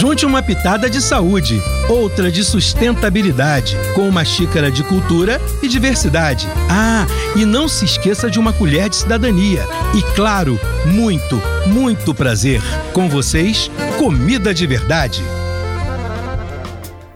Junte uma pitada de saúde, outra de sustentabilidade, com uma xícara de cultura e diversidade. Ah, e não se esqueça de uma colher de cidadania. E claro, muito, muito prazer. Com vocês, comida de verdade.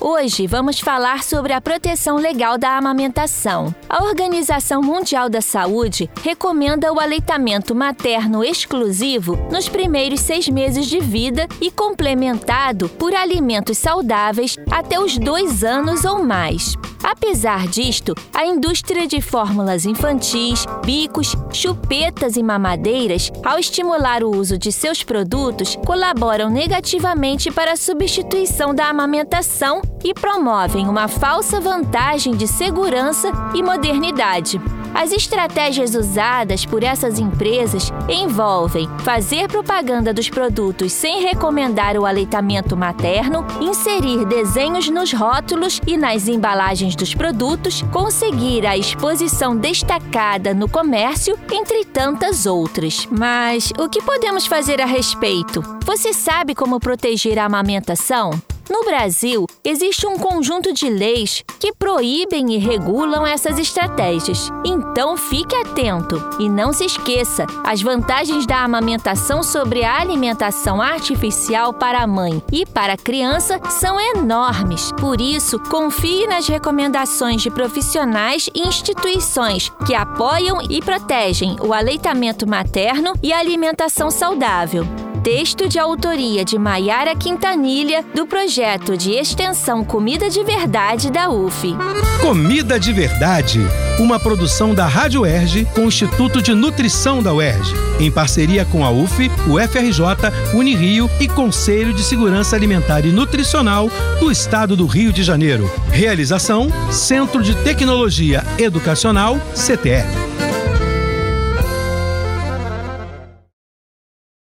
Hoje vamos falar sobre a proteção legal da amamentação. A Organização Mundial da Saúde recomenda o aleitamento materno exclusivo nos primeiros seis meses de vida e complementado por alimentos saudáveis até os dois anos ou mais. Apesar disto, a indústria de fórmulas infantis, bicos, chupetas e mamadeiras, ao estimular o uso de seus produtos, colaboram negativamente para a substituição da amamentação e promovem uma falsa vantagem de segurança e modernidade. As estratégias usadas por essas empresas envolvem fazer propaganda dos produtos sem recomendar o aleitamento materno, inserir desenhos nos rótulos e nas embalagens dos produtos, conseguir a exposição destacada no comércio, entre tantas outras. Mas o que podemos fazer a respeito? Você sabe como proteger a amamentação? No Brasil, existe um conjunto de leis que proíbem e regulam essas estratégias. Então fique atento e não se esqueça: as vantagens da amamentação sobre a alimentação artificial para a mãe e para a criança são enormes. Por isso, confie nas recomendações de profissionais e instituições que apoiam e protegem o aleitamento materno e a alimentação saudável. Texto de autoria de Maiara Quintanilha, do projeto de extensão Comida de Verdade da UF. Comida de Verdade, uma produção da Rádio Erge com o Instituto de Nutrição da UERJ, em parceria com a UF, o FRJ, Unirio e Conselho de Segurança Alimentar e Nutricional do Estado do Rio de Janeiro. Realização: Centro de Tecnologia Educacional, CTE.